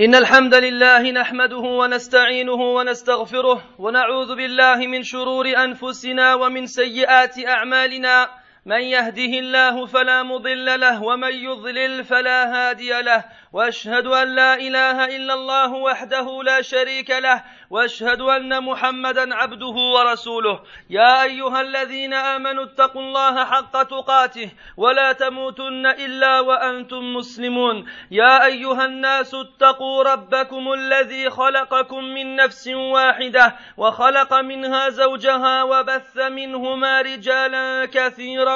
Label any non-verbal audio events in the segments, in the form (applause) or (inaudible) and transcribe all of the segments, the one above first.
إن الحمد لله نحمده ونستعينه ونستغفره ونعوذ بالله من شرور أنفسنا ومن سيئات أعمالنا من يهده الله فلا مضل له ومن يضلل فلا هادي له. وأشهد أن لا إله إلا الله وحده لا شريك له وأشهد أن محمدا عبده ورسوله. يا أيها الذين آمنوا اتقوا الله حق تقاته ولا تموتن إلا وأنتم مسلمون. يا أيها الناس اتقوا ربكم الذي خلقكم من نفس واحدة وخلق منها زوجها وبث منهما رجالا كثيرا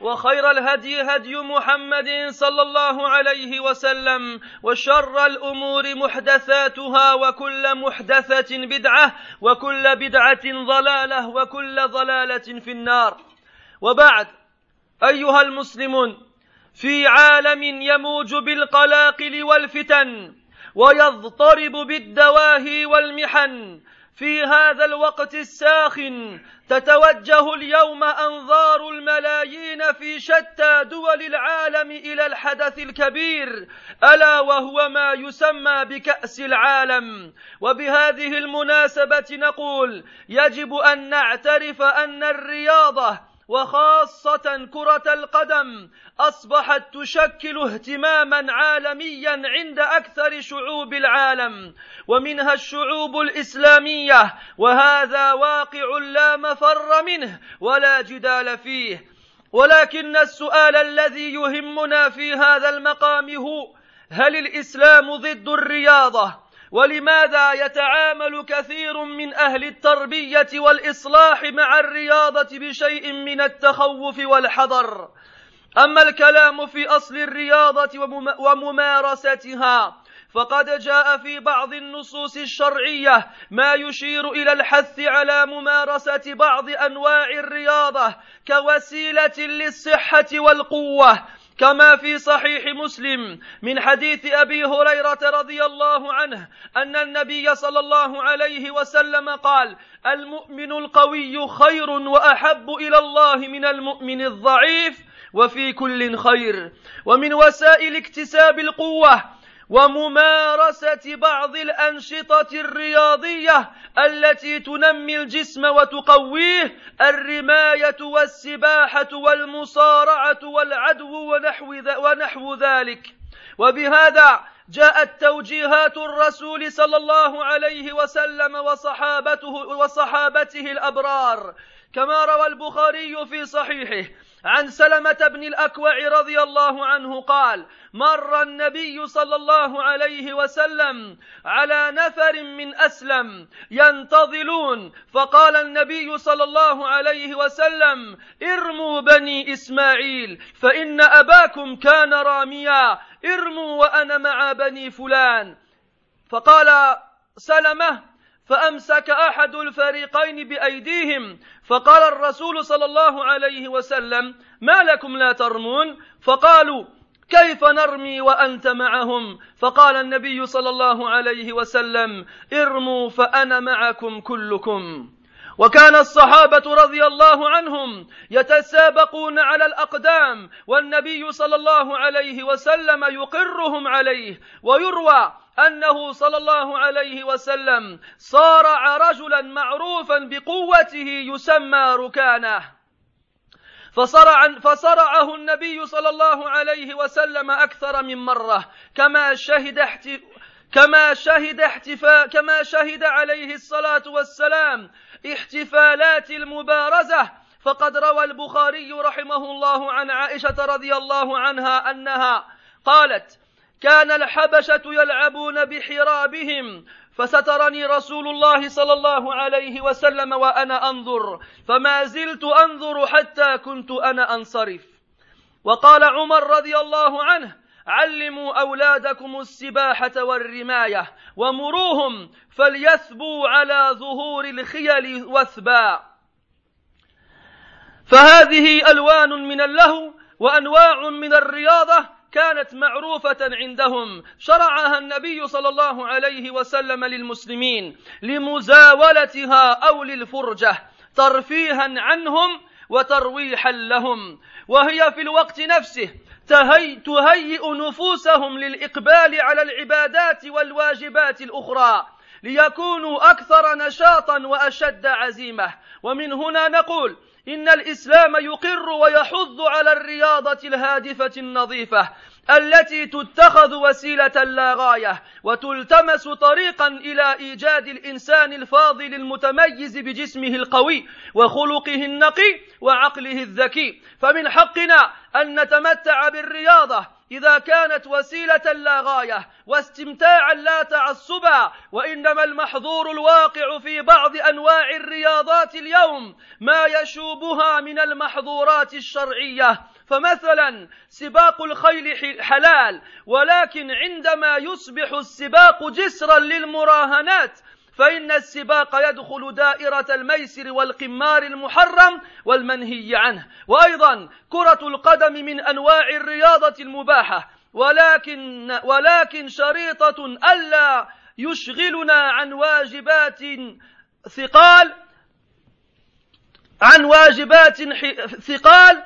وخير الهدي هدي محمد صلى الله عليه وسلم وشر الأمور محدثاتها وكل محدثة بدعة وكل بدعة ضلالة وكل ضلالة في النار. وبعد أيها المسلمون في عالم يموج بالقلاقل والفتن ويضطرب بالدواهي والمحن في هذا الوقت الساخن تتوجه اليوم أنظار الملايين في شتى دول العالم إلى الحدث الكبير ألا وهو ما يسمى بكأس العالم. وبهذه المناسبة نقول يجب أن نعترف أن الرياضة وخاصة كرة القدم أصبحت تشكل اهتماما عالميا عند أكثر شعوب العالم ومنها الشعوب الإسلامية وهذا واقع لا مفر منه ولا جدال فيه ولكن السؤال الذي يهمنا في هذا المقام هو هل الإسلام ضد الرياضة؟ ولماذا يتعامل كثير من أهل التربية والإصلاح مع الرياضة بشيء من التخوف والحذر؟ أما الكلام في أصل الرياضة وممارستها فقد جاء في بعض النصوص الشرعية ما يشير إلى الحث على ممارسة بعض أنواع الرياضة كوسيلة للصحة والقوة كما في صحيح مسلم من حديث أبي هريرة رضي الله عنه أن النبي صلى الله عليه وسلم قال المؤمن القوي خير وأحب إلى الله من المؤمن الضعيف وفي كل خير. ومن وسائل اكتساب القوة وممارسة بعض الأنشطة الرياضية التي تنمي الجسم وتقويه الرماية والسباحة والمصارعة والعدو ونحو, ونحو ذلك. وبهذا جاءت توجيهات الرسول صلى الله عليه وسلم وصحابته وصحابته الأبرار. كما روى البخاري في صحيحه عن سلمة بن الأكوع رضي الله عنه قال مر النبي صلى الله عليه وسلم على نفر من أسلم ينتظلون فقال النبي صلى الله عليه وسلم ارموا بني إسماعيل فإن أباكم كان راميا ارموا وأنا مع بني فلان. فقال سلمة فأمسك أحد الفريقين بأيديهم فقال الرسول صلى الله عليه وسلم ما لكم لا ترمون؟ فقالوا كيف نرمي وأنت معهم؟ فقال النبي صلى الله عليه وسلم ارموا فأنا معكم كلكم. وكان الصحابة رضي الله عنهم يتسابقون على الأقدام والنبي صلى الله عليه وسلم يقرهم عليه ويروى أنه صلى الله عليه وسلم صارع رجلا معروفا بقوته يسمى ركانه. فصرع فصرعه النبي صلى الله عليه وسلم أكثر من مرة. كما شهد احت كما شهد احتفاء كما شهد عليه الصلاة والسلام احتفالات المبارزة. فقد روى البخاري رحمه الله عن عائشة رضي الله عنها أنها قالت كان الحبشة يلعبون بحرابهم فسترني رسول الله صلى الله عليه وسلم وأنا أنظر فما زلت أنظر حتى كنت أنا أنصرف. وقال عمر رضي الله عنه علموا أولادكم السباحة والرماية ومروهم فليثبوا على ظهور الخيل وثبا. فهذه ألوان من اللهو وأنواع من الرياضة كانت معروفة عندهم. شرعها النبي صلى الله عليه وسلم للمسلمين لمزاولتها أو للفرجة ترفيها عنهم وترويحا لهم. وهي في الوقت نفسه تهي تهيئ نفوسهم للإقبال على العبادات والواجبات الأخرى ليكونوا أكثر نشاطا وأشد عزيمة. ومن هنا نقول إن الإسلام يقر ويحض على الرياضة الهادفة النظيفة التي تتخذ وسيلة لا غاية وتلتمس طريقا إلى إيجاد الإنسان الفاضل المتميز بجسمه القوي وخلقه النقي وعقله الذكي فمن حقنا أن نتمتع بالرياضة إذا كانت وسيلة لا غاية واستمتاعا لا تعصبا وإنما المحظور الواقع في بعض أنواع الرياضات اليوم ما يشوبها من المحظورات الشرعية. فمثلا سباق الخيل حلال ولكن عندما يصبح السباق جسرا للمراهنات فإن السباق يدخل دائرة الميسر والقمار المحرم والمنهي عنه. وأيضا كرة القدم من أنواع الرياضة المباحة. ولكن ولكن شريطة ألا يشغلنا عن واجبات ثقال عن واجبات ثقال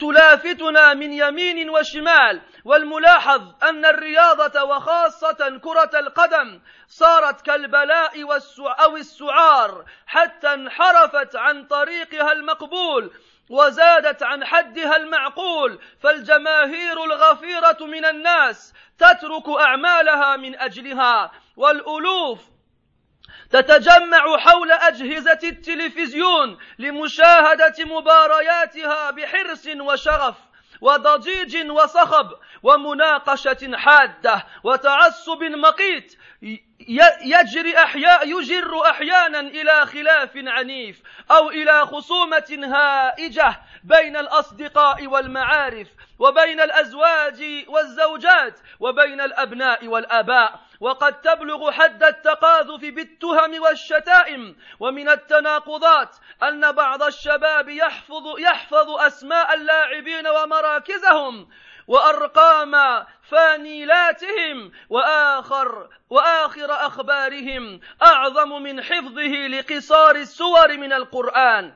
تلافتنا من يمين وشمال والملاحظ أن الرياضة وخاصة كرة القدم صارت كالبلاء أو السعار حتى انحرفت عن طريقها المقبول وزادت عن حدها المعقول فالجماهير الغفيرة من الناس تترك أعمالها من أجلها والألوف تتجمع حول أجهزة التلفزيون لمشاهدة مبارياتها بحرص وشغف وضجيج وصخب ومناقشة حادة وتعصب مقيت. يجري أحياء يجر أحيانا إلى خلاف عنيف أو إلى خصومة هائجة بين الأصدقاء والمعارف وبين الأزواج والزوجات وبين الأبناء والآباء. وقد تبلغ حد التقاذف بالتهم والشتائم ومن التناقضات أن بعض الشباب يحفظ يحفظ أسماء اللاعبين ومراكزهم وأرقام فانيلاتهم وآخر وآخر أخبارهم أعظم من حفظه لقصار السور من القرآن.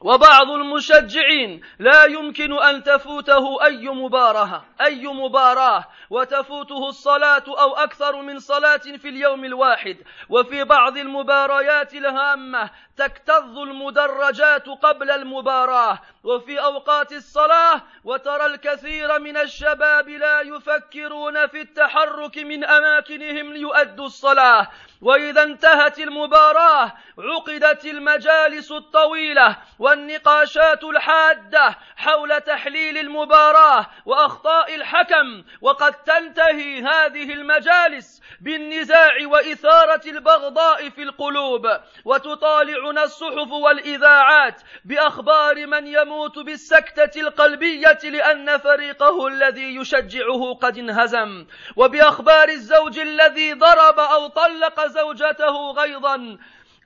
وبعض المشجعين لا يمكن أن تفوته أي مباراة أي مباراة وتفوته الصلاة أو أكثر من صلاة في اليوم الواحد. وفي بعض المباريات الهامة تكتظ المدرجات قبل المباراة. وفي أوقات الصلاة وترى الكثير من الشباب لا يفكرون في التحرك من أماكنهم ليؤدوا الصلاة. وإذا انتهت المباراة عقدت المجالس الطويلة والنقاشات الحادة حول تحليل المباراة وأخطاء الحكم وقد تنتهي هذه المجالس بالنزاع وإثارة البغضاء في القلوب وتطالعنا الصحف والإذاعات بأخبار من يموت بالسكتة القلبية لأن فريقه الذي يشجعه قد انهزم وبأخبار الزوج الذي ضرب أو طلق زوجته غيظا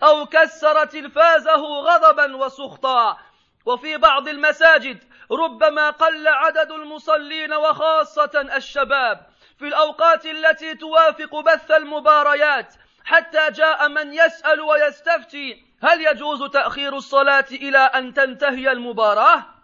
أو كسر تلفازه غضبا وسخطا وفي بعض المساجد ربما قل عدد المصلين وخاصة الشباب في الأوقات التي توافق بث المباريات حتى جاء من يسأل ويستفتي هل يجوز تأخير الصلاة إلى أن تنتهي المباراة؟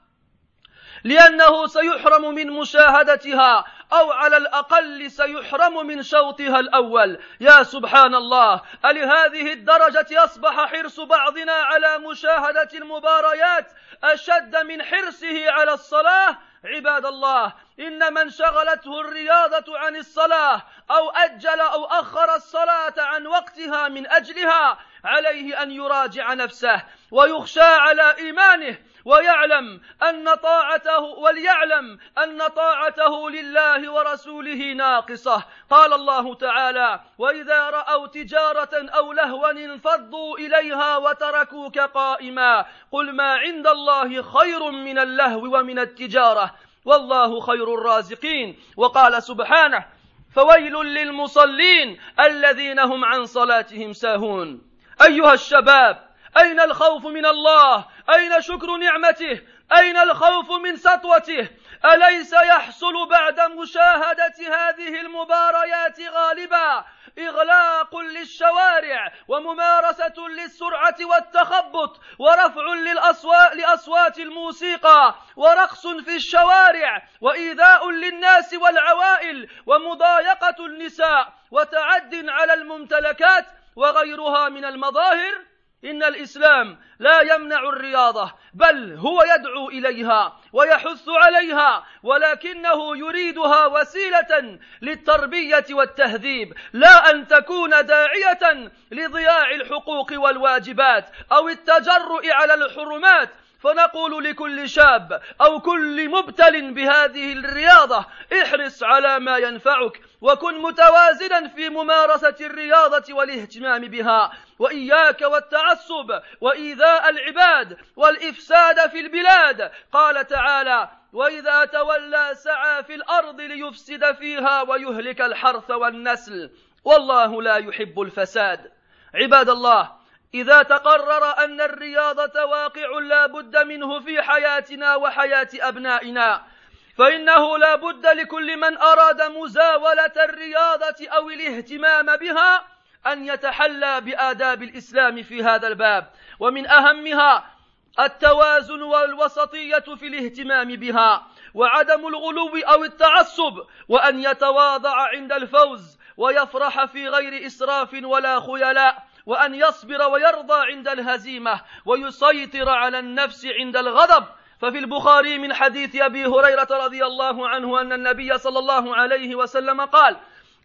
لأنه سيحرم من مشاهدتها أو على الأقل سيحرم من شوطها الأول. يا سبحان الله ألهذه الدرجة يصبح حرص بعضنا على مشاهدة المباريات أشد من حرصه على الصلاة؟ عباد الله إن من شغلته الرياضة عن الصلاة أو أجل أو أخر الصلاة عن وقتها من أجلها عليه أن يراجع نفسه ويخشى على إيمانه ويعلم أن طاعته وليعلم أن طاعته لله ورسوله ناقصة. قال الله تعالى وإذا رأوا تجارة أو لهوا انفضوا إليها وتركوك قائما. قل ما عند الله خير من اللهو ومن التجارة. والله خير الرازقين. وقال سبحانه فويل للمصلين الذين هم عن صلاتهم ساهون. أيها الشباب أين الخوف من الله؟ أين شكر نعمته؟ أين الخوف من سطوته؟ أليس يحصل بعد مشاهدة هذه المباريات غالبا؟ إغلاق للشوارع وممارسة للسرعة والتخبط ورفع للأصوات لأصوات الموسيقى ورقص في الشوارع وإيذاء للناس والعوائل ومضايقة النساء وتعد على الممتلكات وغيرها من المظاهر؟ إن الإسلام لا يمنع الرياضة بل هو يدعو إليها ويحث عليها ولكنه يريدها وسيلة للتربية والتهذيب لا أن تكون داعية لضياع الحقوق والواجبات أو التجرؤ على الحرمات. فنقول لكل شاب أو كل مبتل بهذه الرياضة احرص على ما ينفعك. وكن متوازنا في ممارسة الرياضة والاهتمام بها. وإياك والتعصب وإيذاء العباد والإفساد في البلاد. قال تعالى وإذا تولى سعى في الأرض ليفسد فيها ويهلك الحرث والنسل. والله لا يحب الفساد. عباد الله إذا تقرر أن الرياضة واقع لا بد منه في حياتنا وحياة أبنائنا. فإنه لا بد لكل من أراد مزاولة الرياضة أو الاهتمام بها أن يتحلى بآداب الإسلام في هذا الباب. ومن أهمها التوازن والوسطية في الاهتمام بها وعدم الغلو أو التعصب وأن يتواضع عند الفوز ويفرح في غير إسراف ولا خيلاء وأن يصبر ويرضى عند الهزيمة ويسيطر على النفس عند الغضب ففي البخاري من حديث أبي هريرة رضي الله عنه أن النبي صلى الله عليه وسلم قال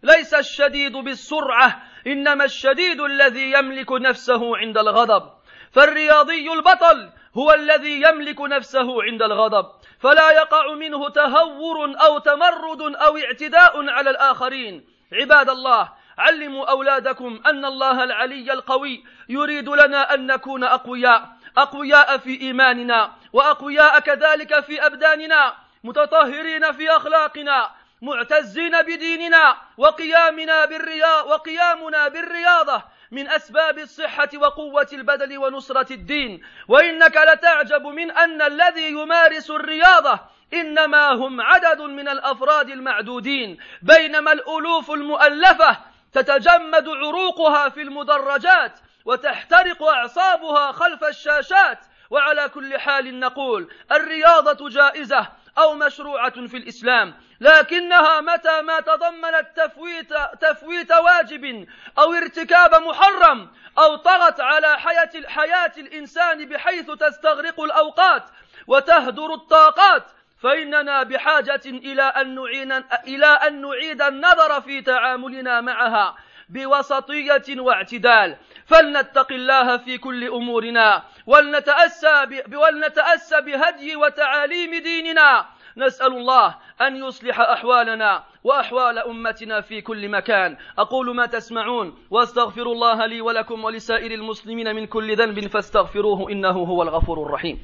ليس الشديد بالسرعة إنما الشديد الذي يملك نفسه عند الغضب. فالرياضي البطل هو الذي يملك نفسه عند الغضب. فلا يقع منه تهور أو تمرد أو اعتداء على الآخرين. عباد الله علموا أولادكم أن الله العلي القوي يريد لنا أن نكون أقوياء. أقوياء في إيماننا وأقوياء كذلك في أبداننا متطهرين في أخلاقنا معتزين بديننا وقيامنا بالرياض وقيامنا بالرياضة من أسباب الصحة وقوة البدن ونصرة الدين. وإنك لتعجب من أن الذي يمارس الرياضة إنما هم عدد من الأفراد المعدودين بينما الألوف المؤلفة تتجمد عروقها في المدرجات وتحترق أعصابها خلف الشاشات. وعلى كل حال نقول الرياضة جائزة أو مشروعة في الإسلام. لكنها متى ما تضمنت تفويت تفويت واجب أو ارتكاب محرم أو طغت على حياه حياة الإنسان بحيث تستغرق الأوقات وتهدر الطاقات فإننا بحاجة إلى أن نعين إلى أن نعيد النظر في تعاملنا معها. بوسطية واعتدال. فلنتق الله في كل أمورنا ولنتأسى ولنتأسى بهدي وتعاليم ديننا. نسأل الله أن يصلح أحوالنا وأحوال أمتنا في كل مكان. أقول ما تسمعون وأستغفر الله لي ولكم ولسائر المسلمين من كل ذنب فاستغفروه إنه هو الغفور الرحيم.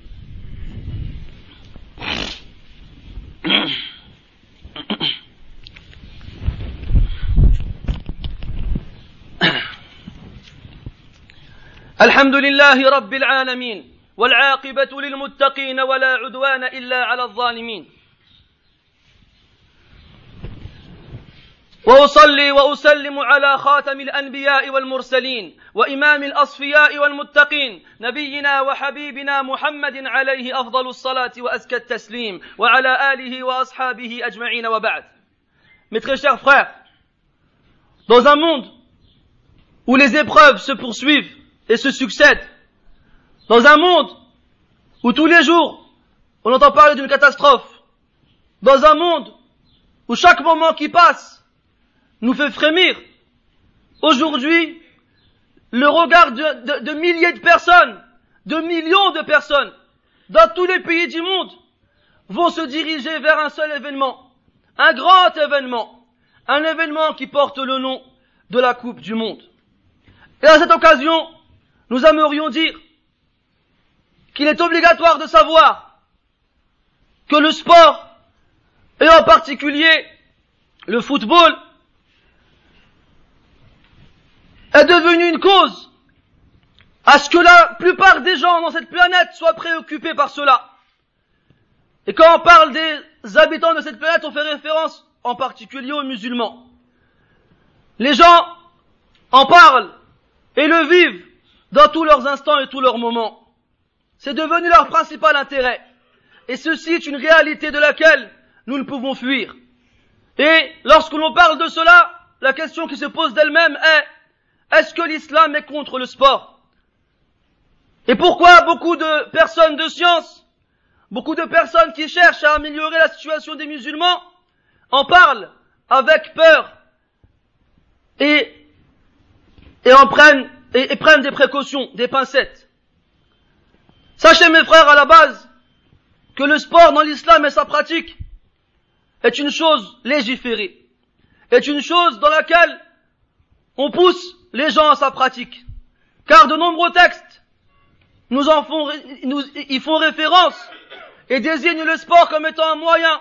(coughs) (coughs) الحمد لله رب العالمين والعاقبة للمتقين ولا عدوان إلا على الظالمين. وأصلي وأسلم على خاتم الأنبياء والمرسلين وإمام الأصفياء والمتقين نبينا وحبيبنا محمد عليه أفضل الصلاة وأزكى التسليم وعلى آله وأصحابه أجمعين وبعد. Mes très chers frères, dans un monde où les épreuves se poursuivent et se succèdent, dans un monde où tous les jours on entend parler d'une catastrophe, dans un monde où chaque moment qui passe nous fait frémir. Aujourd'hui, le regard de, milliers de personnes, de millions de personnes, dans tous les pays du monde, vont se diriger vers un seul événement, un grand événement, un événement qui porte le nom de la Coupe du Monde. Et à cette occasion, nous aimerions dire qu'il est obligatoire de savoir que le sport et en particulier le football, est devenu une cause à ce que la plupart des gens dans cette planète soient préoccupés par cela. Et quand on parle des habitants de cette planète, on fait référence en particulier aux musulmans. Les gens en parlent et le vivent dans tous leurs instants et tous leurs moments. C'est devenu leur principal intérêt. Et ceci est une réalité de laquelle nous ne pouvons fuir. Et lorsque l'on parle de cela, la question qui se pose d'elle-même est, est-ce que l'islam est contre le sport? Et pourquoi beaucoup de personnes de science, beaucoup de personnes qui cherchent à améliorer la situation des musulmans, en parlent avec peur et, et en prennent, et, et prennent des précautions, des pincettes. Sachez mes frères à la base que le sport dans l'islam et sa pratique est une chose légiférée, est une chose dans laquelle on pousse les gens à sa pratique. Car de nombreux textes nous en font, nous, y font référence et désignent le sport comme étant un moyen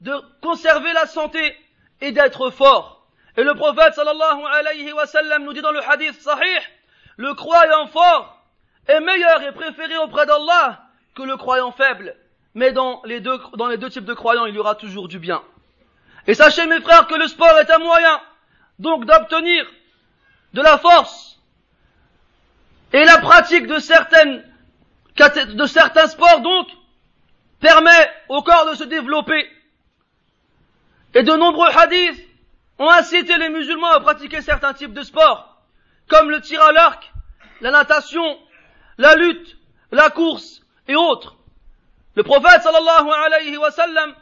de conserver la santé et d'être fort. Et le prophète sallallahu alayhi wa nous dit dans le hadith sahih, le croyant fort est meilleur et préféré auprès d'Allah que le croyant faible. Mais dans les deux, dans les deux types de croyants, il y aura toujours du bien. Et sachez mes frères que le sport est un moyen donc d'obtenir de la force. Et la pratique de certaines, de certains sports donc permet au corps de se développer. Et de nombreux hadiths ont incité les musulmans à pratiquer certains types de sports, comme le tir à l'arc, la natation, la lutte, la course et autres. Le prophète sallallahu alayhi wa sallam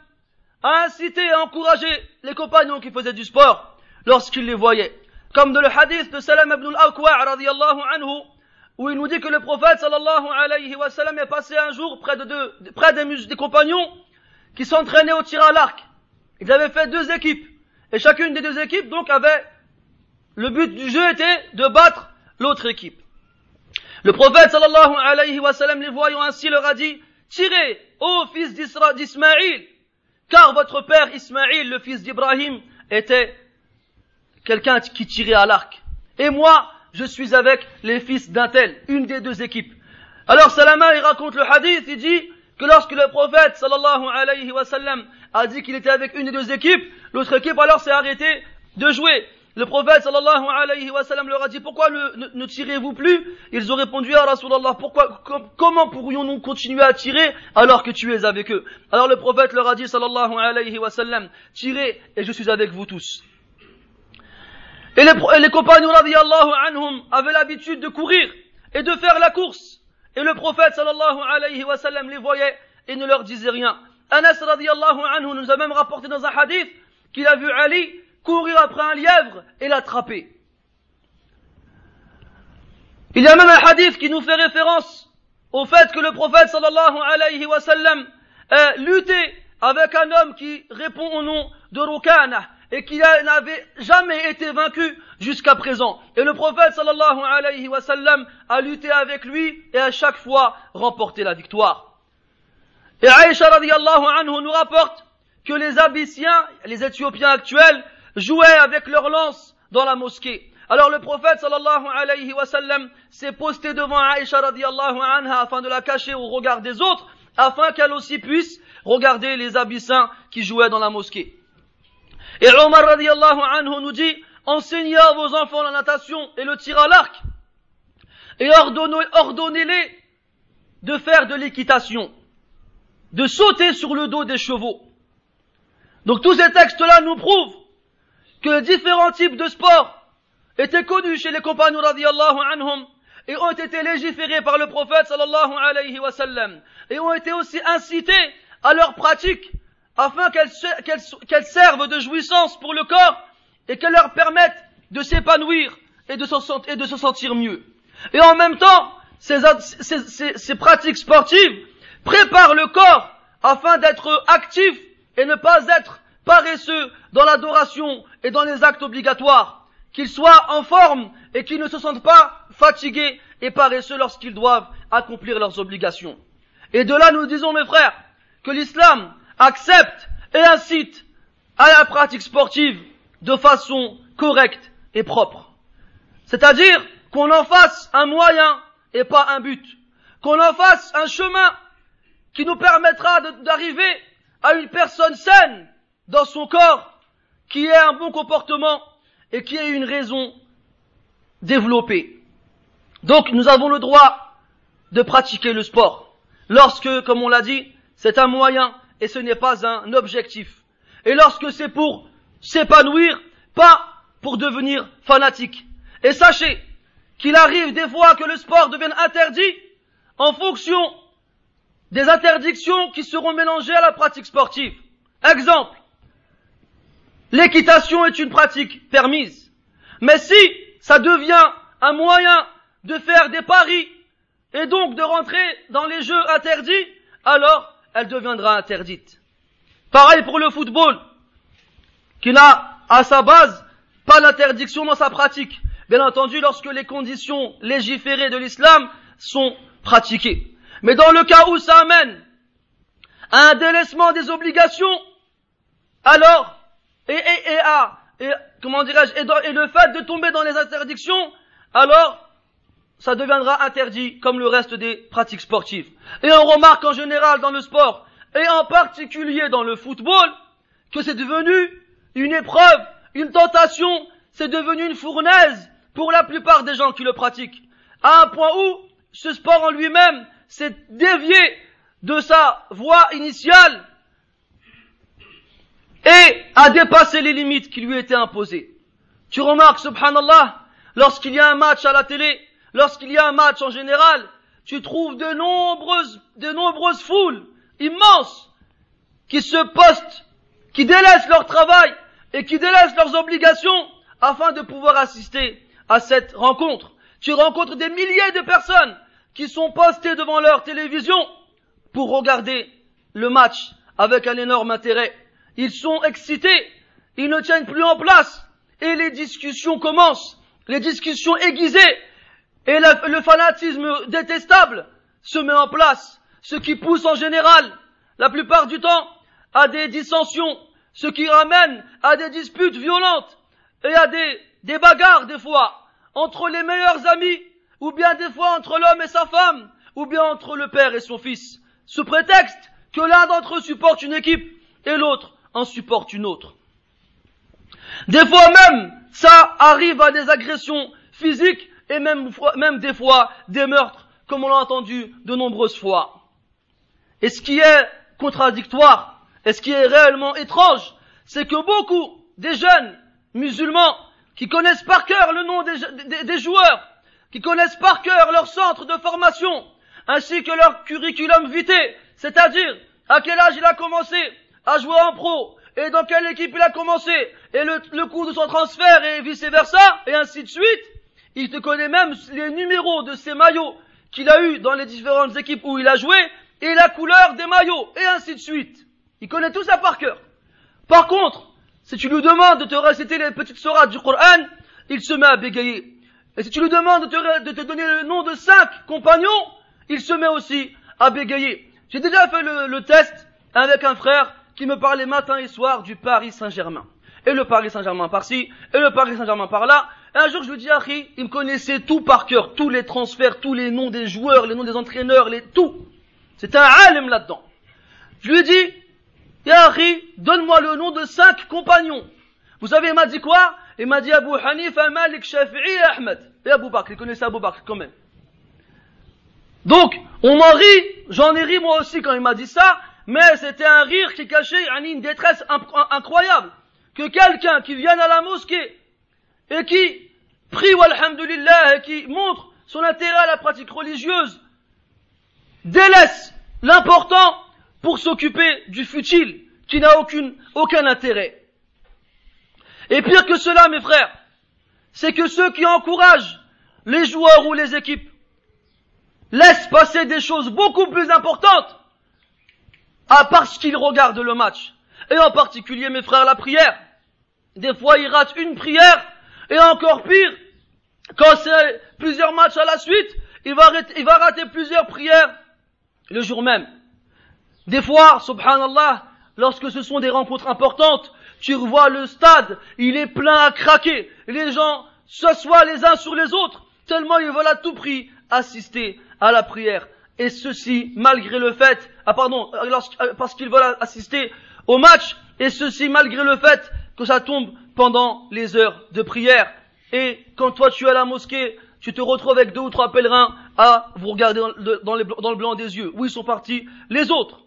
a incité et encouragé les compagnons qui faisaient du sport lorsqu'ils les voyaient. Comme dans le hadith de Salam ibn radiyallahu anhu, où il nous dit que le prophète sallallahu alayhi wa sallam est passé un jour près de deux, près des, des compagnons qui s'entraînaient au tir à l'arc. Ils avaient fait deux équipes. Et chacune des deux équipes donc avait, le but du jeu était de battre l'autre équipe. Le prophète sallallahu alayhi wa sallam les voyant ainsi leur a dit, tirez, ô fils d'Ismaïl, car votre père Ismaïl, le fils d'Ibrahim, était quelqu'un qui tirait à l'arc. Et moi, je suis avec les fils d'un tel, une des deux équipes. Alors Salama, il raconte le hadith, il dit que lorsque le prophète, sallallahu alayhi wa sallam, a dit qu'il était avec une des deux équipes, l'autre équipe alors s'est arrêtée de jouer. Le prophète sallallahu alayhi wa sallam leur a dit pourquoi ne, ne, tirez-vous plus? Ils ont répondu à Rasulallah pourquoi comment pourrions-nous continuer à tirer alors que tu es avec eux? Alors le prophète leur a dit sallallahu alayhi wa sallam tirez et je suis avec vous tous. Et les, et les compagnons radiallahu anhum avaient l'habitude de courir et de faire la course. Et le prophète sallallahu alayhi wa sallam les voyait et ne leur disait rien. Anas radiallahu anhu nous a même rapporté dans un hadith qu'il a vu Ali courir après un lièvre et l'attraper. Il y a même un hadith qui nous fait référence au fait que le prophète sallallahu alayhi wa sallam a lutté avec un homme qui répond au nom de Rukana et qui n'avait jamais été vaincu jusqu'à présent. Et le prophète sallallahu alayhi wa sallam a lutté avec lui et à chaque fois remporté la victoire. Et Aïcha radiallahu anhu nous rapporte que les Abyssiens, les Éthiopiens actuels, jouaient avec leurs lances dans la mosquée. Alors le prophète sallallahu alayhi wa sallam s'est posté devant Aïcha radiallahu anha afin de la cacher au regard des autres, afin qu'elle aussi puisse regarder les Abyssins qui jouaient dans la mosquée. Et Omar radiallahu anhu nous dit, enseignez à vos enfants la natation et le tir à l'arc, et ordonnez-les de faire de l'équitation, de sauter sur le dos des chevaux. Donc tous ces textes-là nous prouvent que différents types de sports étaient connus chez les compagnons radiallahu anhum et ont été légiférés par le prophète sallallahu alayhi wa sallam et ont été aussi incités à leur pratique afin qu'elles servent de jouissance pour le corps et qu'elles leur permettent de s'épanouir et, de se sentir mieux. Et en même temps, ces, pratiques sportives préparent le corps afin d'être actif et ne pas être paresseux dans l'adoration et dans les actes obligatoires, qu'ils soient en forme et qu'ils ne se sentent pas fatigués et paresseux lorsqu'ils doivent accomplir leurs obligations. Et de là, nous disons, mes frères, que l'islam accepte et incite à la pratique sportive de façon correcte et propre. C'est-à-dire qu'on en fasse un moyen et pas un but. Qu'on en fasse un chemin qui nous permettra d'arriver à une personne saine dans son corps, qui ait un bon comportement et qui ait une raison développée. Donc nous avons le droit de pratiquer le sport lorsque, comme on l'a dit, c'est un moyen et ce n'est pas un objectif. Et lorsque c'est pour s'épanouir, pas pour devenir fanatique. Et sachez qu'il arrive des fois que le sport devienne interdit en fonction des interdictions qui seront mélangées à la pratique sportive. Exemple, l'équitation est une pratique permise. Mais si ça devient un moyen de faire des paris et donc de rentrer dans les jeux interdits, alors elle deviendra interdite. Pareil pour le football, qui n'a à sa base pas l'interdiction dans sa pratique. Bien entendu, lorsque les conditions légiférées de l'islam sont pratiquées. Mais dans le cas où ça amène à un délaissement des obligations, alors, et, et, et à, et, comment dirais-je, et, et le fait de tomber dans les interdictions, alors, ça deviendra interdit comme le reste des pratiques sportives. Et on remarque en général dans le sport, et en particulier dans le football, que c'est devenu une épreuve, une tentation, c'est devenu une fournaise pour la plupart des gens qui le pratiquent. À un point où ce sport en lui-même s'est dévié de sa voie initiale et a dépassé les limites qui lui étaient imposées. Tu remarques, subhanallah, lorsqu'il y a un match à la télé, lorsqu'il y a un match en général, tu trouves de nombreuses, de nombreuses foules immenses qui se postent, qui délaissent leur travail et qui délaissent leurs obligations afin de pouvoir assister à cette rencontre. Tu rencontres des milliers de personnes qui sont postées devant leur télévision pour regarder le match avec un énorme intérêt. Ils sont excités, ils ne tiennent plus en place et les discussions commencent, les discussions aiguisées et le, fanatisme détestable se met en place, ce qui pousse en général, la plupart du temps, à des dissensions, ce qui ramène à des disputes violentes et à des, bagarres des fois entre les meilleurs amis, ou bien des fois entre l'homme et sa femme, ou bien entre le père et son fils, sous prétexte que l'un d'entre eux supporte une équipe et l'autre en supporte une autre. Des fois même, ça arrive à des agressions physiques et même, des fois des meurtres, comme on l'a entendu de nombreuses fois. Et ce qui est contradictoire, et ce qui est réellement étrange, c'est que beaucoup des jeunes musulmans qui connaissent par cœur le nom des, joueurs, qui connaissent par cœur leur centre de formation, ainsi que leur curriculum vitae, c'est-à-dire à quel âge il a commencé à jouer en pro, et dans quelle équipe il a commencé, et le, le coût de son transfert, et vice versa, et ainsi de suite, il te connaît même les numéros de ses maillots qu'il a eu dans les différentes équipes où il a joué, et la couleur des maillots, et ainsi de suite. Il connaît tout ça par cœur. Par contre, si tu lui demandes de te réciter les petites sourates du Coran, il se met à bégayer. Et si tu lui demandes de te, donner le nom de cinq compagnons, il se met aussi à bégayer. J'ai déjà fait le, test avec un frère qui me parlait matin et soir du Paris Saint-Germain. Et le Paris Saint-Germain par-ci, et le Paris Saint-Germain par-là. Un jour, je lui dis, Harry, il me connaissait tout par cœur, tous les transferts, tous les noms des joueurs, les noms des entraîneurs, les tout. C'était un alim là-dedans. Je lui dis, Harry, donne-moi le nom de cinq compagnons. Vous savez, il m'a dit quoi? Il m'a dit Abu Hanifa, Malik, Shafi'i et Ahmed. Et Abu Bakr, il connaissait Abu Bakr quand même. Donc, on m'en rit, j'en ai ri moi aussi quand il m'a dit ça, mais c'était un rire qui cachait une détresse incroyable. Que quelqu'un qui vienne à la mosquée et qui prie, alhamdulillah, et qui montre son intérêt à la pratique religieuse, délaisse l'important pour s'occuper du futile qui n'a aucun intérêt. Et pire que cela, mes frères, c'est que ceux qui encouragent les joueurs ou les équipes laissent passer des choses beaucoup plus importantes à parce qu'ils regardent le match. Et en particulier, mes frères, la prière. Des fois, ils ratent une prière, et encore pire, quand c'est plusieurs matchs à la suite, il va, il va rater plusieurs prières le jour même. Des fois, subhanallah, lorsque ce sont des rencontres importantes, tu revois le stade, il est plein à craquer. Les gens s'assoient les uns sur les autres, tellement ils veulent à tout prix assister à la prière. Et ceci, malgré le fait, ah pardon, parce qu'ils veulent assister au match, et ceci malgré le fait que ça tombe pendant les heures de prière. Et quand toi tu es à la mosquée, tu te retrouves avec deux ou trois pèlerins à vous regarder dans, le blanc des yeux. Où ils sont partis Les autres?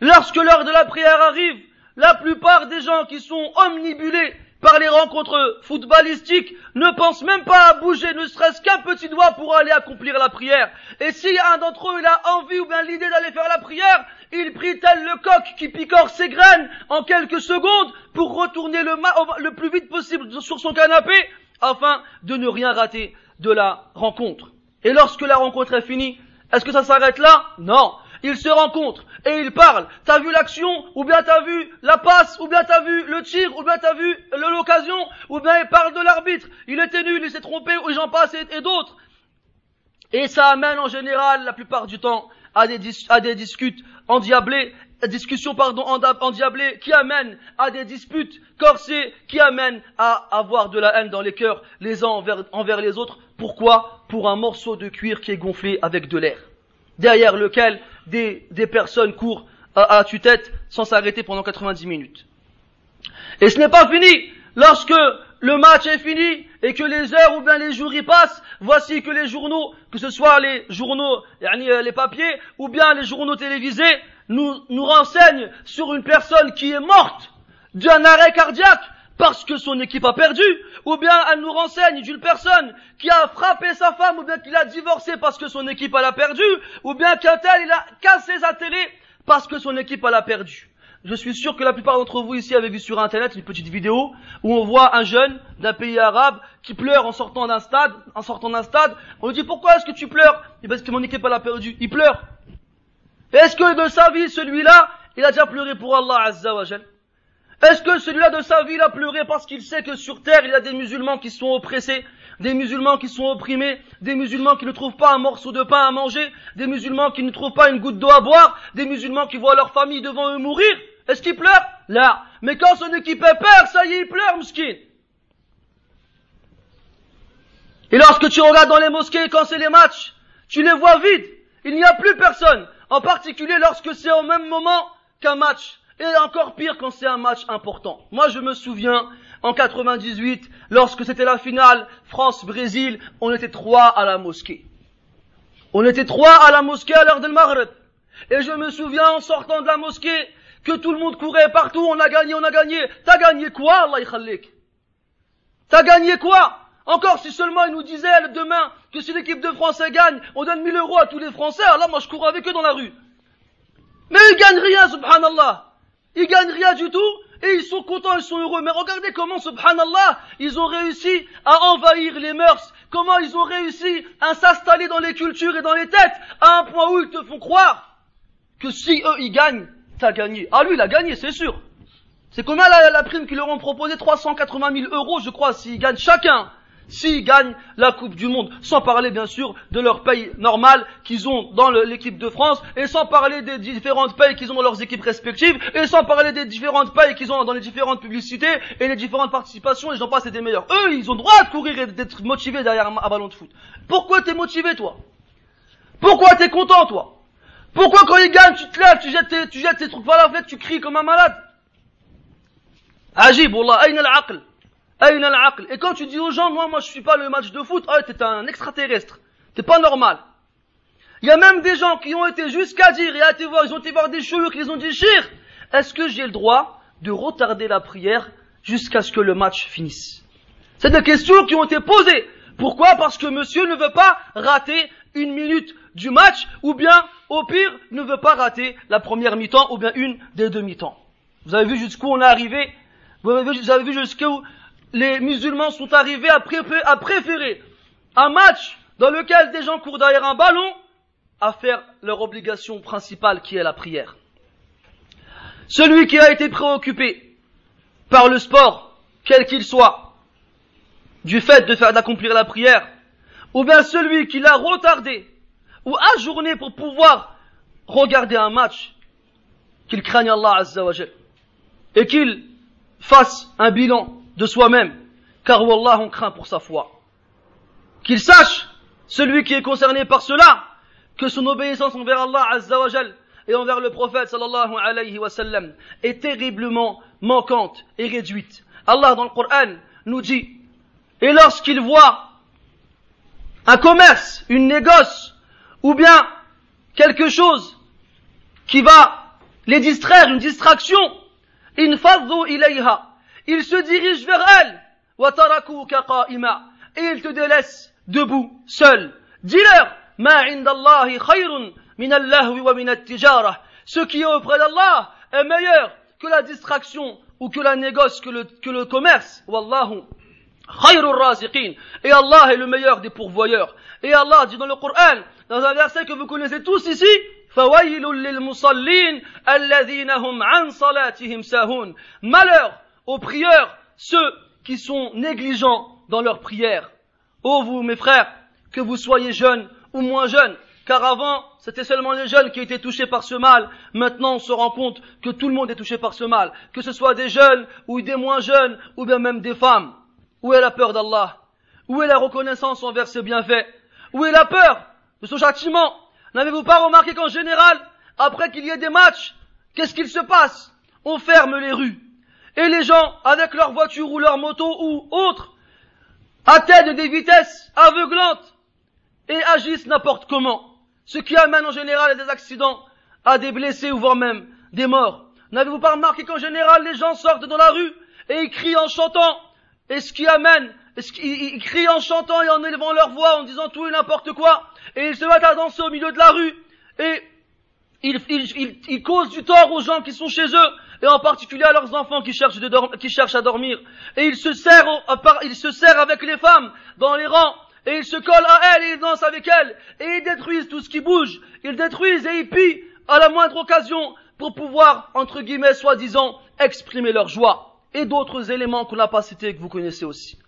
Lorsque l'heure de la prière arrive, la plupart des gens qui sont omnibulés par les rencontres footballistiques ne pensent même pas à bouger, ne serait-ce qu'un petit doigt pour aller accomplir la prière. Et si un d'entre eux il a envie ou bien l'idée d'aller faire la prière, il prie tel le coq qui picore ses graines en quelques secondes pour retourner le, le plus vite possible sur son canapé afin de ne rien rater de la rencontre. Et lorsque la rencontre est finie, est-ce que ça s'arrête là? Non. Ils se rencontrent et ils parlent. T'as vu l'action, ou bien t'as vu la passe, ou bien t'as vu le tir, ou bien t'as vu l'occasion, ou bien ils parlent de l'arbitre. Il était nul, il s'est trompé, ou j'en passe et, d'autres. Et ça amène en général, la plupart du temps, à des, à des discutes endiablées, discussions pardon endiablées qui amènent à des disputes corsées, qui amènent à avoir de la haine dans les cœurs les uns envers les autres. Pourquoi? Pour un morceau de cuir qui est gonflé avec de l'air derrière lequel des, des personnes courent à, à tue-tête sans s'arrêter pendant 90 minutes. Et ce n'est pas fini. Lorsque le match est fini et que les heures ou bien les jours y passent, voici que les journaux, que ce soit les journaux, euh, les papiers, ou bien les journaux télévisés, nous, nous renseignent sur une personne qui est morte d'un arrêt cardiaque parce que son équipe a perdu, ou bien elle nous renseigne d'une personne qui a frappé sa femme, ou bien qu'il a divorcé parce que son équipe a perdu, ou bien qu'un tel il a cassé sa télé parce que son équipe a perdu. Je suis sûr que la plupart d'entre vous ici avez vu sur internet une petite vidéo où on voit un jeune d'un pays arabe qui pleure en sortant d'un stade, en sortant d'un stade. On lui dit pourquoi est-ce que tu pleures? Et parce que mon équipe a perdu. Il pleure. Est-ce que de sa vie celui-là, il a déjà pleuré pour Allah Azza wa est-ce que celui-là de sa vie, a pleuré parce qu'il sait que sur terre, il y a des musulmans qui sont oppressés, des musulmans qui sont opprimés, des musulmans qui ne trouvent pas un morceau de pain à manger, des musulmans qui ne trouvent pas une goutte d'eau à boire, des musulmans qui voient leur famille devant eux mourir? Est-ce qu'il pleure Là. Mais quand son équipe peur, ça y est, il pleure, mskin. Et lorsque tu regardes dans les mosquées, quand c'est les matchs, tu les vois vides. Il n'y a plus personne. En particulier lorsque c'est au même moment qu'un match. Et encore pire quand c'est un match important. Moi, je me souviens, en 98, lorsque c'était la finale France-Brésil, on était trois à la mosquée. On était trois à la mosquée à l'heure del Maghreb. Et je me souviens, en sortant de la mosquée, que tout le monde courait partout, on a gagné, on a gagné. T'as gagné quoi, Allah yakhallik T'as gagné quoi? Encore si seulement ils nous disaient demain que si l'équipe de France gagne, on donne 1000 euros à tous les Français, alors moi je cours avec eux dans la rue. Mais ils gagnent rien, subhanallah. Ils gagnent rien du tout et ils sont contents, ils sont heureux. Mais regardez comment, subhanallah, ils ont réussi à envahir les mœurs. Comment ils ont réussi à s'installer dans les cultures et dans les têtes à un point où ils te font croire que si eux ils gagnent, t'as gagné. Ah lui il a gagné, c'est sûr. C'est combien la, la prime qu'ils leur ont proposé 380 000 euros, je crois, s'ils gagnent chacun s'ils gagnent la Coupe du Monde, sans parler bien sûr de leur pays normal qu'ils ont dans l'équipe de France, et sans parler des différentes pays qu'ils ont dans leurs équipes respectives, et sans parler des différentes pays qu'ils ont dans les différentes publicités et les différentes participations, et j'en passe, c'est des meilleurs. Eux, ils ont droit de courir et d'être motivés derrière un, ballon de foot. Pourquoi t'es motivé, toi? Pourquoi t'es content, toi? Pourquoi quand ils gagnent, tu te lèves, tu jettes tes, tu jettes tes trucs par la fenêtre, tu cries comme un malade? Ajib, Wallah, aïn al-aql et quand tu dis aux gens, moi, moi, je suis pas le match de foot, oh, t'es un extraterrestre. T'es pas normal. Il y a même des gens qui ont été jusqu'à dire, et à été voir, ils ont été voir des qui les ont dit, chir, est-ce que j'ai le droit de retarder la prière jusqu'à ce que le match finisse? C'est des questions qui ont été posées. Pourquoi? Parce que monsieur ne veut pas rater une minute du match, ou bien, au pire, ne veut pas rater la première mi-temps, ou bien une des deux mi-temps. Vous avez vu jusqu'où on est arrivé? Vous avez vu jusqu'où les musulmans sont arrivés à, préférer un match dans lequel des gens courent derrière un ballon à faire leur obligation principale qui est la prière. Celui qui a été préoccupé par le sport, quel qu'il soit, du fait de faire d'accomplir la prière, ou bien celui qui l'a retardé ou ajourné pour pouvoir regarder un match, qu'il craigne Allah Azza et qu'il fasse un bilan de soi-même, car Wallah on craint pour sa foi. Qu'il sache, celui qui est concerné par cela, que son obéissance envers Allah Azza wa et envers le prophète sallallahu alayhi wa sallam est terriblement manquante et réduite. Allah dans le Coran nous dit, et lorsqu'il voit un commerce, une négoce, ou bien quelque chose qui va les distraire, une distraction, ilayha, ils se dirigent vers elle. Et il te délaissent debout, seul. Dis-leur, ce qui est auprès d'Allah est meilleur que la distraction ou que la négoce, que le, que le commerce. Wallahu. Et Allah est le meilleur des pourvoyeurs. Et Allah dit dans le Coran, dans un verset que vous connaissez tous ici, Malheur aux prieurs ceux qui sont négligents dans leur prière ô vous mes frères que vous soyez jeunes ou moins jeunes car avant, c'était seulement les jeunes qui étaient touchés par ce mal. Maintenant, on se rend compte que tout le monde est touché par ce mal. Que ce soit des jeunes, ou des moins jeunes, ou bien même des femmes. Où est la peur d'Allah? Où est la reconnaissance envers ses bienfaits? Où est la peur de son châtiment? N'avez-vous pas remarqué qu'en général, après qu'il y ait des matchs, qu'est-ce qu'il se passe? On ferme les rues. Et les gens, avec leur voiture ou leur moto ou autre, atteignent des vitesses aveuglantes et agissent n'importe comment. Ce qui amène en général à des accidents, à des blessés ou voire même des morts. N'avez-vous pas remarqué qu'en général les gens sortent dans la rue et ils crient en chantant? Et ce qui amène, ils, crient en chantant et en élevant leur voix, en disant tout et n'importe quoi, et ils se mettent à danser au milieu de la rue, et ils, ils, causent du tort aux gens qui sont chez eux, et en particulier à leurs enfants qui cherchent, à dormir. Et ils se serrent, ils se serrent avec les femmes dans les rangs, et ils se collent à elle et ils dansent avec elle, et ils détruisent tout ce qui bouge, ils détruisent et ils pillent à la moindre occasion pour pouvoir, entre guillemets, soi-disant, exprimer leur joie, et d'autres éléments qu'on n'a pas cités que vous connaissez aussi.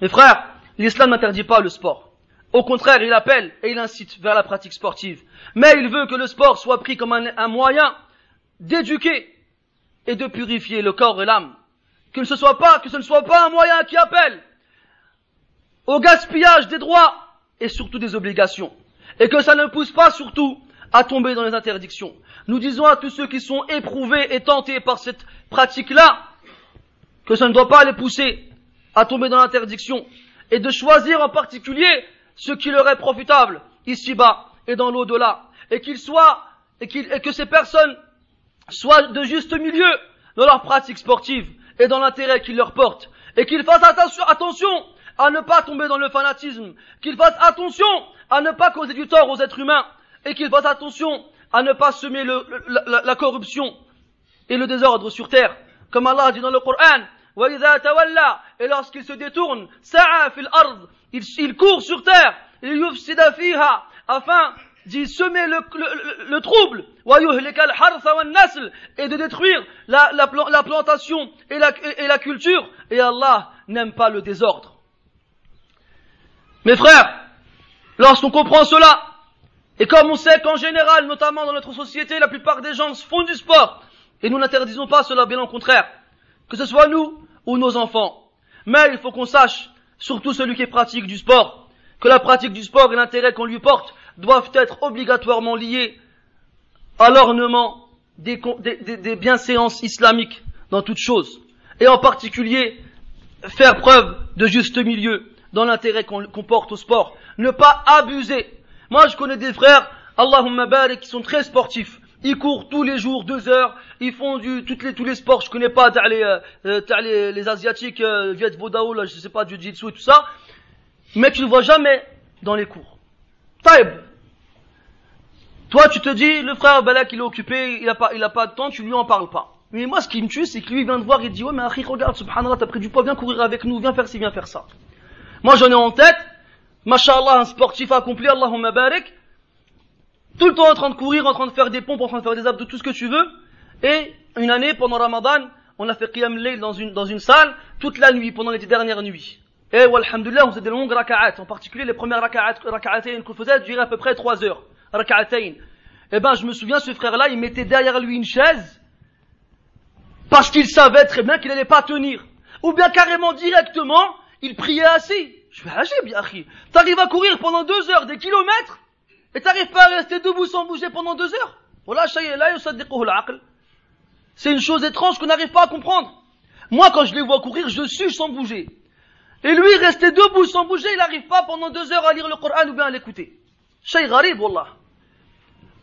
Mes frères, l'islam n'interdit pas le sport. Au contraire, il appelle et il incite vers la pratique sportive. Mais il veut que le sport soit pris comme un, moyen d'éduquer et de purifier le corps et l'âme. Que ce que ce ne soit pas un moyen qui appelle au gaspillage des droits et surtout des obligations. Et que ça ne pousse pas surtout à tomber dans les interdictions. Nous disons à tous ceux qui sont éprouvés et tentés par cette pratique-là que ça ne doit pas les pousser à tomber dans l'interdiction et de choisir en particulier ce qui leur est profitable ici-bas et dans l'au-delà. Et qu'ils soient et, et que ces personnes soient de juste milieu dans leur pratique sportive et dans l'intérêt qu'ils leur portent. Et qu'ils fassent attention, attention à ne pas tomber dans le fanatisme, qu'il fasse attention à ne pas causer du tort aux êtres humains, et qu'il fasse attention à ne pas semer le, la, la, corruption et le désordre sur terre. Comme Allah dit dans le Coran, et lorsqu'il se détourne, il, court sur terre, afin d'y semer le, le, le trouble, et de détruire la plantation et la, et la culture, et Allah n'aime pas le désordre. Mes frères, lorsqu'on comprend cela, et comme on sait qu'en général, notamment dans notre société, la plupart des gens font du sport, et nous n'interdisons pas cela, bien au contraire, que ce soit nous ou nos enfants. Mais il faut qu'on sache, surtout celui qui pratique du sport, que la pratique du sport et l'intérêt qu'on lui porte doivent être obligatoirement liés à l'ornement des, bienséances islamiques dans toute chose. Et en particulier, faire preuve de juste milieu dans l'intérêt qu'on porte au sport. Ne pas abuser. Moi, je connais des frères, Allahumma barik, qui sont très sportifs. Ils courent tous les jours deux heures. Ils font du, toutes les, tous les sports. Je connais pas, t'as les, euh, les, les, asiatiques, euh, Viet Vodao, là, je sais pas, du jitsu et tout ça. Mais tu ne vois jamais dans les cours. Taïb. Toi, tu te dis, le frère Balak, il est occupé, il a pas, il a pas de temps, tu lui en parles pas. Mais moi, ce qui me tue, c'est que lui, il vient de voir, il dit, ouais, mais Akhi, regarde, subhanallah, t'as pris du poids, viens courir avec nous, viens faire ci, viens faire ça. Moi, j'en ai en tête, mashallah, un sportif accompli, Allahumma barik, tout le temps en train de courir, en train de faire des pompes, en train de faire des abdos, tout ce que tu veux. Et une année, pendant Ramadan, on a fait Qiyam Layl dans une, dans une salle, toute la nuit, pendant les dernières nuits. Et, alhamdulillah, on faisait des longues raka'at, en particulier les premières raka'at, raka'atayn qu'on faisait duraient à peu près trois heures. Raka'atayn. eh ben, je me souviens, ce frère-là, il mettait derrière lui une chaise, parce qu'il savait très bien qu'il n'allait pas tenir. Ou bien carrément directement, il priait assis. Je fais, ah, bien, T'arrives à courir pendant deux heures, des kilomètres, et t'arrives pas à rester debout sans bouger pendant deux heures. C'est une chose étrange qu'on n'arrive pas à comprendre. Moi, quand je les vois courir, je suis sans bouger. Et lui, rester debout sans bouger, il n'arrive pas pendant deux heures à lire le Coran ou bien à l'écouter. Shay gharib, wallah.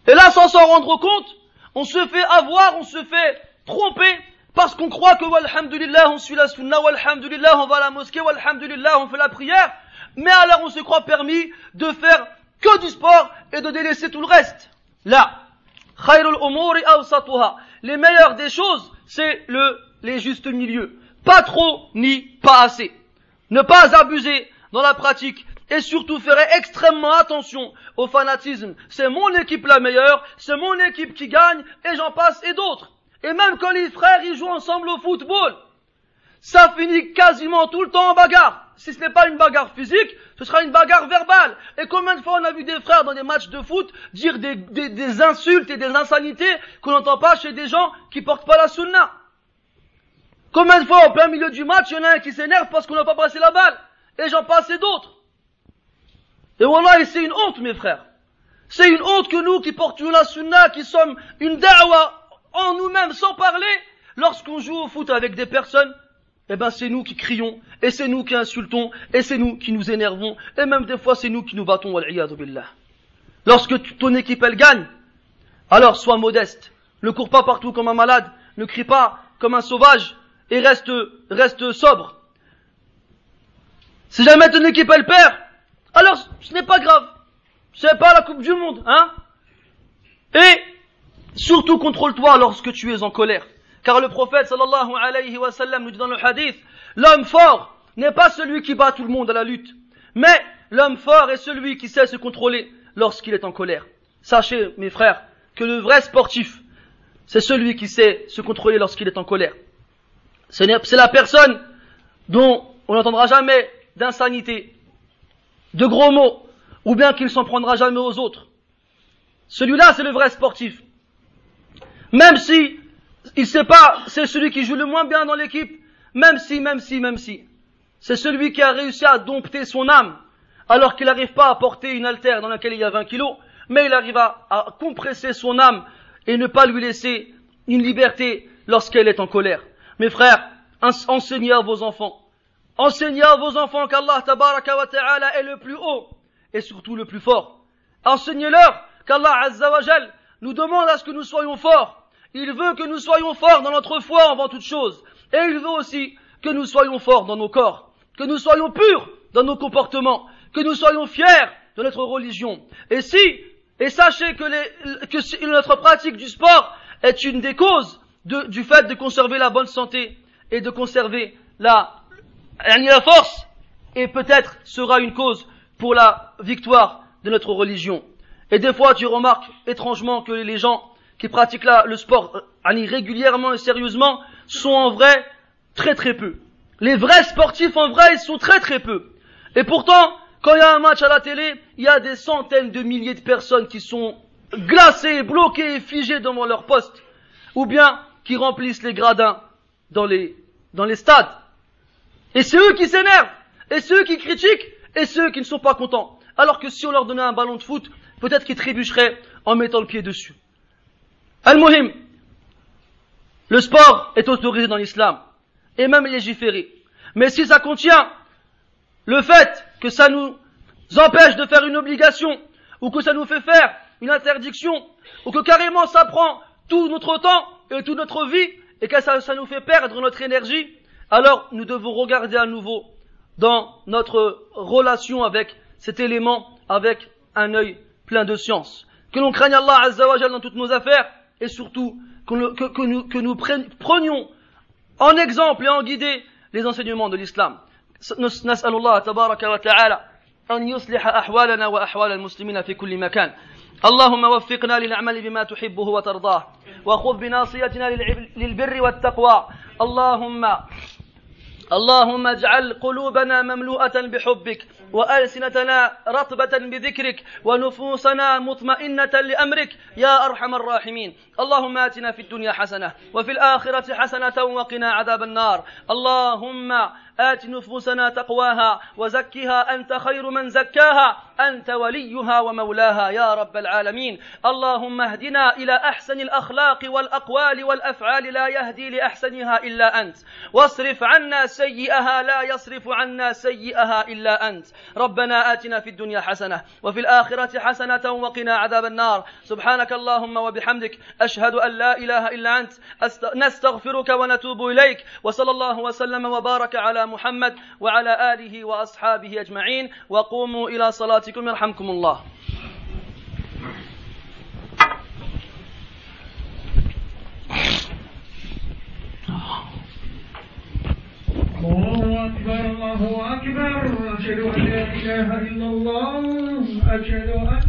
Et là, sans s'en rendre compte, on se fait avoir, on se fait tromper, parce qu'on croit que, walhamdulillah, on suit la sunna, walhamdulillah, on va à la mosquée, walhamdulillah, on fait la prière, mais alors on se croit permis de faire que du sport et de délaisser tout le reste. Là. Les meilleures des choses, c'est le, les justes milieux. Pas trop, ni pas assez. Ne pas abuser dans la pratique et surtout faire extrêmement attention au fanatisme. C'est mon équipe la meilleure, c'est mon équipe qui gagne, et j'en passe, et d'autres. Et même quand les frères ils jouent ensemble au football, ça finit quasiment tout le temps en bagarre. Si ce n'est pas une bagarre physique, ce sera une bagarre verbale. Et combien de fois on a vu des frères dans des matchs de foot dire des, insultes et des insanités qu'on n'entend pas chez des gens qui portent pas la sunna? Combien de fois au plein milieu du match, il y en a un qui s'énerve parce qu'on n'a pas passé la balle? Et j'en passe et d'autres. Et voilà, c'est une honte, mes frères. C'est une honte que nous qui portons la sunna, qui sommes une da'wa en nous-mêmes sans parler, lorsqu'on joue au foot avec des personnes, eh ben c'est nous qui crions, et c'est nous qui insultons, et c'est nous qui nous énervons, et même des fois c'est nous qui nous battons, billah. Lorsque ton équipe elle gagne, alors sois modeste, ne cours pas partout comme un malade, ne crie pas comme un sauvage, et reste, reste sobre. Si jamais ton équipe elle perd, alors ce n'est pas grave. C'est pas la Coupe du Monde, hein Et surtout contrôle-toi lorsque tu es en colère. Car le prophète sallallahu alayhi wa sallam nous dit dans le hadith, l'homme fort n'est pas celui qui bat tout le monde à la lutte, mais l'homme fort est celui qui sait se contrôler lorsqu'il est en colère. Sachez, mes frères, que le vrai sportif, c'est celui qui sait se contrôler lorsqu'il est en colère. C'est la personne dont on n'entendra jamais d'insanité, de gros mots, ou bien qu'il s'en prendra jamais aux autres. Celui-là, c'est le vrai sportif. Même si il sait pas, c'est celui qui joue le moins bien dans l'équipe, même si, même si, même si. C'est celui qui a réussi à dompter son âme, alors qu'il n'arrive pas à porter une altère dans laquelle il y a 20 kilos, mais il arrive à, compresser son âme et ne pas lui laisser une liberté lorsqu'elle est en colère. Mes frères, enseignez à vos enfants Enseignez à vos enfants qu'Allah tabaraka wa est le plus haut et surtout le plus fort. Enseignez-leur qu'Allah azza nous demande à ce que nous soyons forts. Il veut que nous soyons forts dans notre foi avant toute chose. Et il veut aussi que nous soyons forts dans nos corps, que nous soyons purs dans nos comportements, que nous soyons fiers de notre religion. Et si, et sachez que, notre pratique du sport est une des causes du fait de conserver la bonne santé et de conserver la la force et peut-être sera une cause pour la victoire de notre religion. Et des fois, tu remarques étrangement que les gens qui pratiquent le sport euh, régulièrement et sérieusement sont en vrai très très peu. Les vrais sportifs en vrai, ils sont très très peu. Et pourtant, quand il y a un match à la télé, il y a des centaines de milliers de personnes qui sont glacées, bloquées figées devant leur poste. Ou bien qui remplissent les gradins dans les, dans les stades. Et c'est eux qui s'énervent, et ceux qui critiquent, et ceux qui ne sont pas contents. Alors que si on leur donnait un ballon de foot, peut-être qu'ils trébucheraient en mettant le pied dessus. Al-Muhim, le sport est autorisé dans l'islam, et même légiféré. Mais si ça contient le fait que ça nous empêche de faire une obligation, ou que ça nous fait faire une interdiction, ou que carrément ça prend tout notre temps et toute notre vie, et que ça, nous fait perdre notre énergie, alors nous devons regarder à nouveau dans notre relation avec cet élément avec un œil plein de science. Que l'on craigne Allah Azzawajal dans toutes nos affaires et surtout que, nous, que nous prenions en exemple et en guider les enseignements de l'islam. نسأل الله تبارك وتعالى أن يصلح أحوالنا وأحوال المسلمين في كل مكان اللهم وفقنا للعمل بما تحبه وترضاه وخذ بناصيتنا للبر والتقوى اللهم اللهم اجعل قلوبنا مملوءة بحبك وألسنتنا رطبة بذكرك ونفوسنا مطمئنة لأمرك يا أرحم الراحمين. اللهم آتنا في الدنيا حسنة وفي الآخرة حسنة وقنا عذاب النار. اللهم آت نفوسنا تقواها وزكها أنت خير من زكاها أنت وليها ومولاها يا رب العالمين. اللهم اهدنا إلى أحسن الأخلاق والأقوال والأفعال لا يهدي لأحسنها إلا أنت. واصرف عنا سيئها لا يصرف عنا سيئها إلا أنت. ربنا آتنا في الدنيا حسنة وفي الآخرة حسنة وقنا عذاب النار. سبحانك اللهم وبحمدك أشهد أن لا إله إلا أنت. نستغفرك ونتوب إليك. وصلى الله وسلم وبارك على محمد وعلى آله وأصحابه أجمعين. وقوموا إلى صلاتكم يرحمكم الله. الله أكبر الله أكبر. أشهد أن لا إله إلا الله. أشهد أن